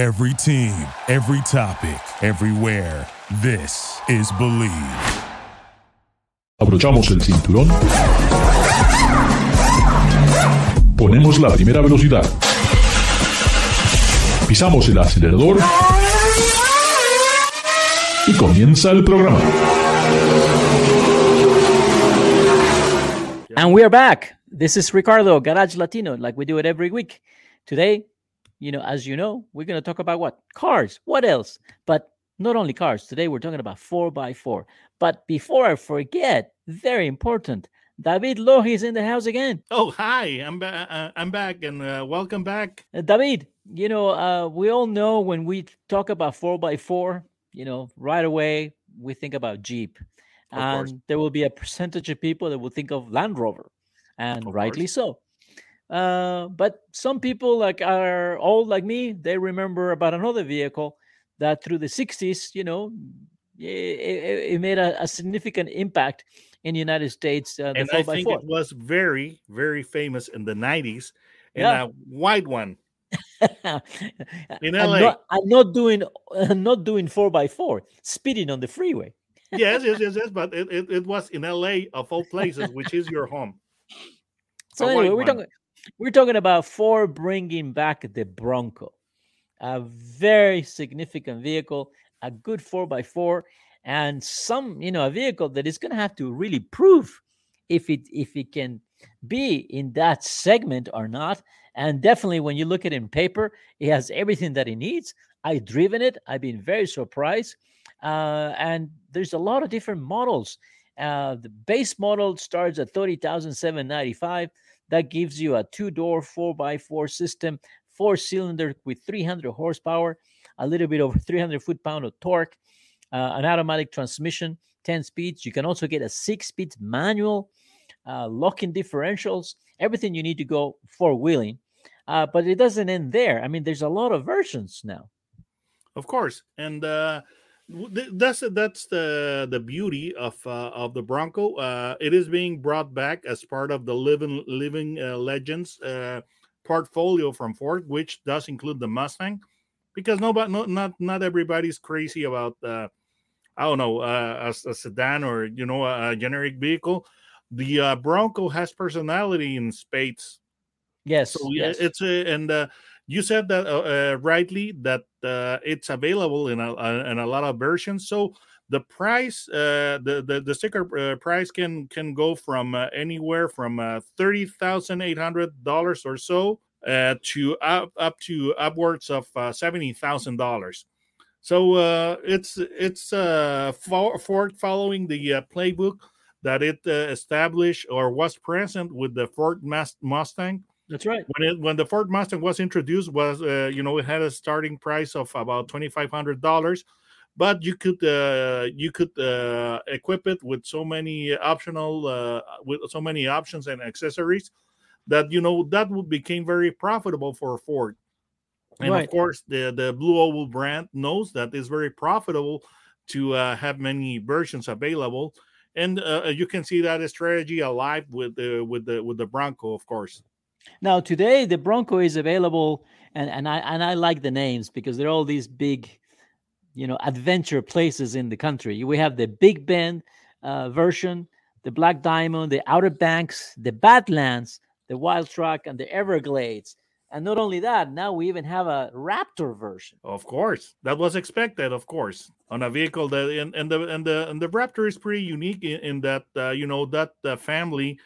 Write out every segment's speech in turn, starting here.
Every team, every topic, everywhere. This is Bleav. Abrochamos el cinturón. Ponemos la primera velocidad. Pisamos el acelerador. Y comienza el programa. And we are back. This is Ricardo, Garage Latino, like we do it every week. Today, you know, as you know, we're going to talk about what? Cars. What else? But not only cars. Today, we're talking about 4x4. But before I forget, very important, David Lohi is in the house again. Oh, hi. I'm, ba- uh, I'm back and uh, welcome back. Uh, David, you know, uh, we all know when we talk about 4x4, you know, right away, we think about Jeep. Of and course. there will be a percentage of people that will think of Land Rover, and Of rightly course. so. Uh, but some people like are old like me, they remember about another vehicle that through the 60s, you know, it, it, made a, a significant impact in the United States. Uh, the And I think 4x4. it was very, very famous in the 90s in Yeah. a white one. In I'm LA. not, I'm not doing I'm not doing four by four, speeding on the freeway. yes, yes, yes, yes. But it, it, it was in LA, of all places, which is your home. So anyway, we're talking we're talking about Ford bringing back the Bronco, a very significant vehicle, a good four by four, and some you know a vehicle that is going to have to really prove if it if it can be in that segment or not. And definitely, when you look at it in paper, it has everything that it needs. I've driven it. I've been very surprised. Uh, and there's a lot of different models. Uh, the base model starts at 30,795. That gives you a two door, four by four system, four cylinder with 300 horsepower, a little bit over 300 foot pound of torque, uh, an automatic transmission, 10 speeds. You can also get a six speed manual, uh, locking differentials, everything you need to go four wheeling. Uh, but it doesn't end there. I mean, there's a lot of versions now. Of course, and uh, that's that's the the beauty of uh, of the Bronco. Uh, it is being brought back as part of the living living uh, legends uh, portfolio from Ford, which does include the Mustang, because nobody no, not not everybody's crazy about uh, I don't know uh, a, a sedan or you know a, generic vehicle. The uh, Bronco has personality in spades. Yes. So yes. it's a, and uh, you said that uh, uh, rightly that uh, it's available in a, uh, in a lot of versions. So the price, uh, the, the the sticker uh, price can can go from anywhere from uh, thirty thousand eight hundred dollars or so to up up to upwards of uh, seventy thousand dollars. So it's it's uh, for, following the playbook that it established or was present with the Ford Mustang That's right. when it when the Ford Mustang was introduced was uh, you know it had a starting price of about twenty five hundred dollars, but you could uh, you could uh, equip it with so many optional uh, with so many options and accessories that you know that would became very profitable for Ford. And Right. of course, the the Blue Oval brand knows that it's very profitable to uh, have many versions available, and uh, you can see that strategy alive with the with the with the Bronco, of course. Now today the Bronco is available, and and I and I like the names because they're all these big, you know, adventure places in the country. We have the Big Bend uh, version, the Black Diamond, the Outer Banks, the Badlands, the Wildtrak, and the Everglades. And not only that, now we even have a Raptor version. Of course, that was expected. Of course, on a vehicle that and, and the and the and the Raptor is pretty unique in, in that uh, you know that uh, family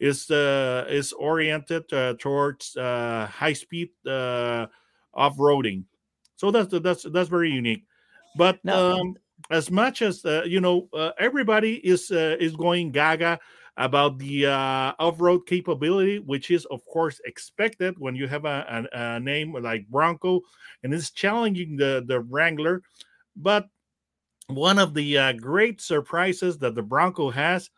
is uh, is oriented uh, towards uh, high speed uh, off roading. So that's that's that's very unique. But Now- um, as much as uh, you know, uh, everybody is uh, is going gaga about the uh, off-road capability, which is of course expected when you have a, a, a name like Bronco, and it's challenging the the Wrangler. But one of the uh, great surprises that the Bronco has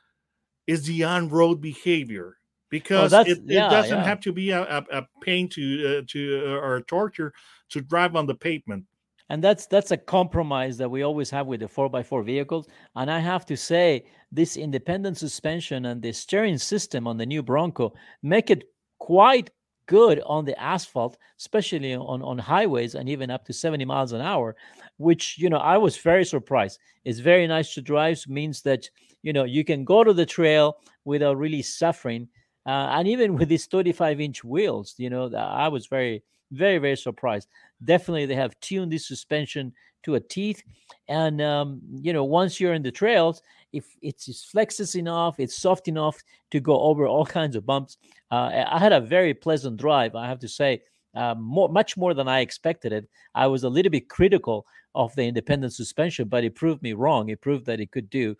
is the on-road behavior because that's- it, yeah, it doesn't yeah. have to be a, a, a pain to uh, to uh, or torture to drive on the pavement. and that's that's a compromise that we always have with the 4x4 vehicles and i have to say this independent suspension and the steering system on the new bronco make it quite good on the asphalt, especially on, on highways and even up to 70 miles an hour, which, you know, I was very surprised. It's very nice to drive, means that, you know, you can go to the trail without really suffering. Uh, and even with these 35 inch wheels, you know, I was very, very, very surprised. Definitely, they have tuned this suspension to a teeth. And, um, you know, once you're in the trails, if it's flexes enough, it's soft enough to go over all kinds of bumps. Uh, I had a very pleasant drive, I have to say, uh, more, much more than I expected it. I was a little bit critical of the independent suspension, but it proved me wrong. It proved that it could do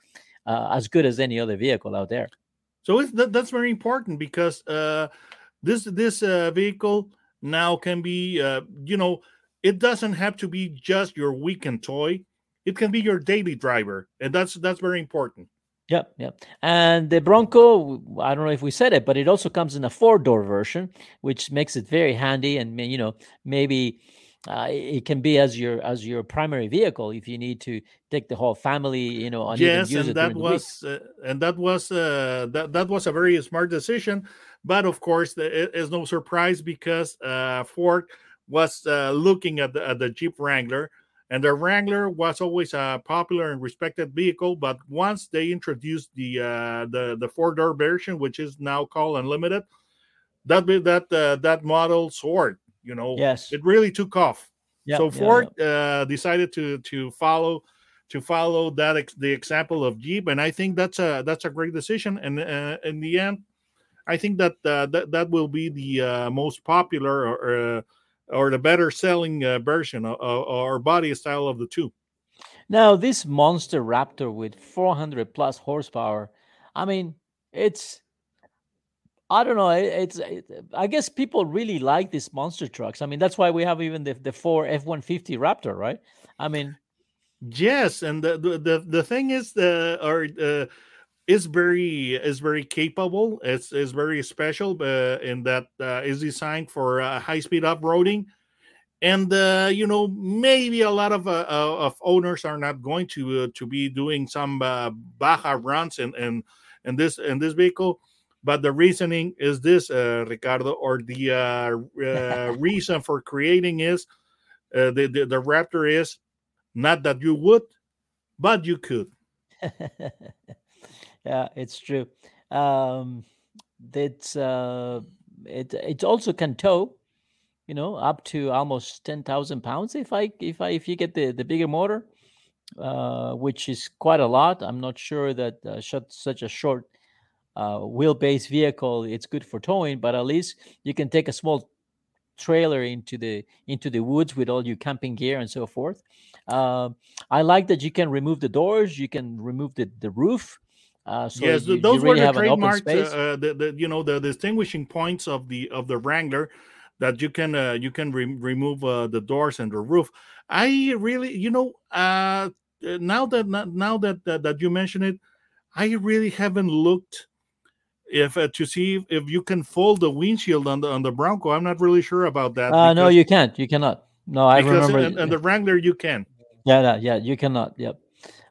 uh, as good as any other vehicle out there. So that, that's very important because uh, this this uh, vehicle now can be, uh, you know, it doesn't have to be just your weekend toy it can be your daily driver and that's that's very important Yep, yep. And the Bronco, I don't know if we said it, but it also comes in a four-door version, which makes it very handy. And you know, maybe uh, it can be as your as your primary vehicle if you need to take the whole family. You know, and yes, and that was uh, and that was uh, that that was a very smart decision. But of course, it is no surprise because uh, Ford was uh, looking at the, at the Jeep Wrangler and the Wrangler was always a popular and respected vehicle. But once they introduced the uh, the the four door version, which is now called Unlimited, that that uh, that model soared. You know, yes, it really took off. Yep, so Ford yep, Uh, decided to to follow to follow that ex- the example of Jeep, and I think that's a that's a great decision. And uh, in the end, I think that uh, that that will be the uh, most popular or uh, or the better selling uh, version or, or body style of the two. Now, this monster Raptor with 400 plus horsepower, I mean, it's I don't know. It's it, I guess people really like these monster trucks. I mean, that's why we have even the the Ford F one fifty Raptor, right? I mean, yes, and the the the, thing is the or uh, is very is very capable. It's is very special uh, in that uh, is designed for uh, high speed off roading, and uh, you know maybe a lot of uh, uh, of owners are not going to to be doing some Baja runs and and and this and this vehicle. But the reasoning is this, Ricardo, or the reason for creating is the, the the Raptor is not that you would, but you could. yeah, it's true. Um, it's uh, it it also can tow, you know, up to almost ten thousand pounds if I if I if you get the the bigger motor, uh, which is quite a lot. I'm not sure that uh, such a short uh, wheelbase vehicle it's good for towing, but at least you can take a small trailer into the into the woods with all your camping gear and so forth. Uh, I like that you can remove the doors, you can remove the the roof. Uh, so yes, you, those you really were the trademarks. Uh, uh, the, the you know the distinguishing points of the of the Wrangler that you can uh, you can re- remove uh, the doors and the roof. I really you know uh, now that now that, that that you mention it, I really haven't looked if uh, to see if you can fold the windshield on the on the Bronco. I'm not really sure about that. Uh, no, you can't. You cannot. No, I remember. And, and the Wrangler, you can. Yeah, yeah, you cannot. Yep.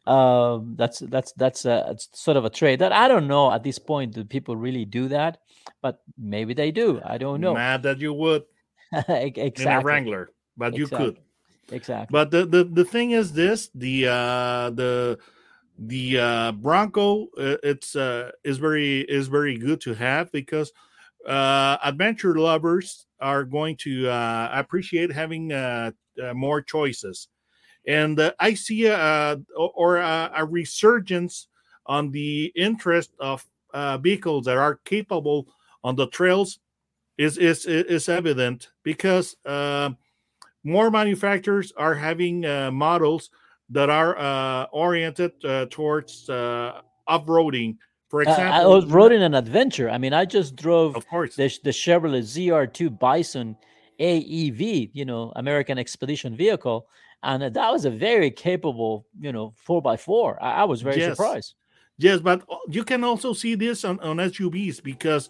Um, that's that's that's a, sort of a trade that I don't know at this point. Do people really do that? But maybe they do. I don't know. Mad that you would exactly. in a Wrangler, but exactly. you could exactly. But the, the the thing is this: the uh the the uh Bronco uh, it's uh is very is very good to have because uh adventure lovers are going to uh appreciate having uh, uh more choices. And uh, I see a, or a, a, resurgence on the interest of uh, vehicles that are capable on the trails is is is evident because uh, more manufacturers are having uh, models that are uh, oriented uh, towards off-roading. For example, I was riding an adventure. I mean, I just drove, of course, the, the Chevrolet ZR2 Bison AEV, you know, American Expedition vehicle, and that was a very capable, you know, four by four. I, I was very yes. surprised. Yes, but uh, you can also see this on, on SUVs because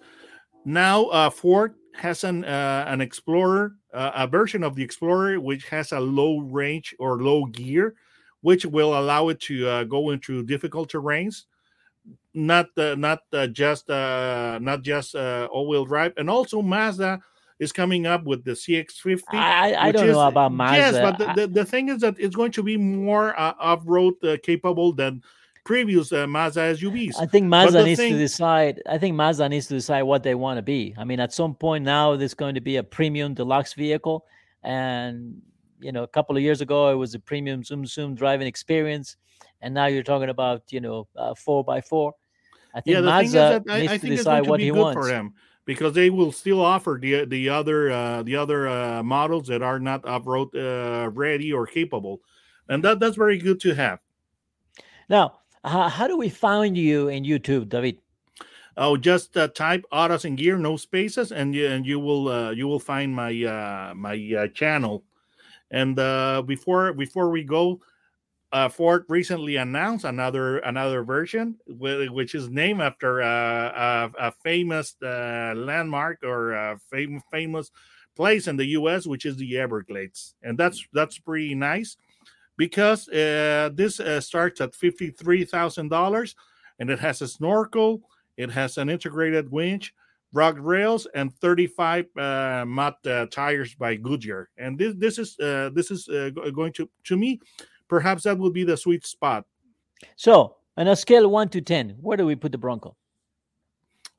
now uh, Ford has an uh, an Explorer, uh, a version of the Explorer which has a low range or low gear, which will allow it to uh, go into difficult terrains, not uh, not just not just all wheel drive, and also Mazda is coming up with the CX50. I, I don't is- know about Mazda. Yes, but the, I- the, the thing is that it's going to be more uh, off-road uh, capable than previous uh, Mazda SUVs. I think Mazda needs thing- to decide. I think Mazda needs to decide what they want to be. I mean, at some point now, there's going to be a premium deluxe vehicle, and you know, a couple of years ago, it was a premium Zoom Zoom driving experience, and now you're talking about you know uh, four by four. I think yeah, the thing is Mazda I, needs I to think it's decide what be he good wants. for them because they will still offer the the other uh, the other uh, models that are not off-road uh, ready or capable, and that that's very good to have. Now, how, how do we find you in YouTube, David? Oh, just uh, type autos and gear, no spaces, and you and you will uh, you will find my uh, my uh, channel. And uh, before before we go, uh, Ford recently announced another another version, which is named after uh, a, a famous uh, landmark or a fam- famous place in the U.S., which is the Everglades, and that's that's pretty nice because uh, this uh, starts at fifty three thousand dollars, and it has a snorkel, it has an integrated winch, rock rails, and 35 uh, mud uh, tires by Goodyear. And this this is uh, this is uh, going to to me, perhaps that will be the sweet spot. So, on a scale one to ten, where do we put the Bronco?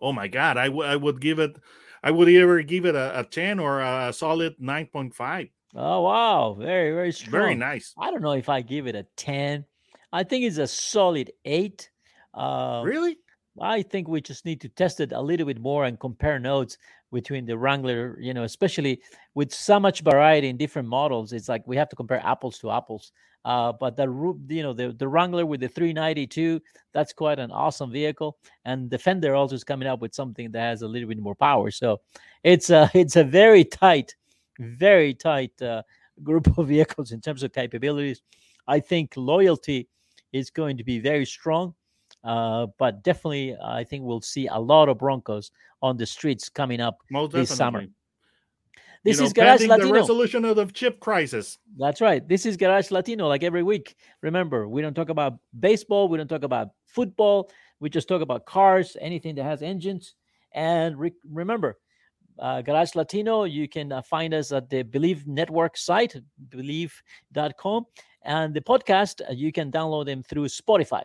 Oh my God, I, w- I would give it, I would either give it a, a 10 or a solid 9.5. Oh wow, very very strong. Very nice. I don't know if I give it a 10. I think it's a solid 8. Uh, Really? I think we just need to test it a little bit more and compare notes between the Wrangler, you know, especially with so much variety in different models. It's like we have to compare apples to apples. Uh, but the you know the the Wrangler with the 392, that's quite an awesome vehicle. And Defender also is coming up with something that has a little bit more power. So it's a it's a very tight, very tight uh, group of vehicles in terms of capabilities. I think loyalty is going to be very strong. Uh, but definitely, I think we'll see a lot of Broncos on the streets coming up. Most This definitely. summer. You This know, is Garage pending the Latino. resolution of the chip crisis. That's right. This is Garage Latino. Like every week, remember, we don't talk about baseball, we don't talk about football, we just talk about cars, anything that has engines. And re- remember, uh, Garage Latino, you can uh, find us at the Bleav Network site, bleav.com. And the podcast, uh, you can download them through Spotify.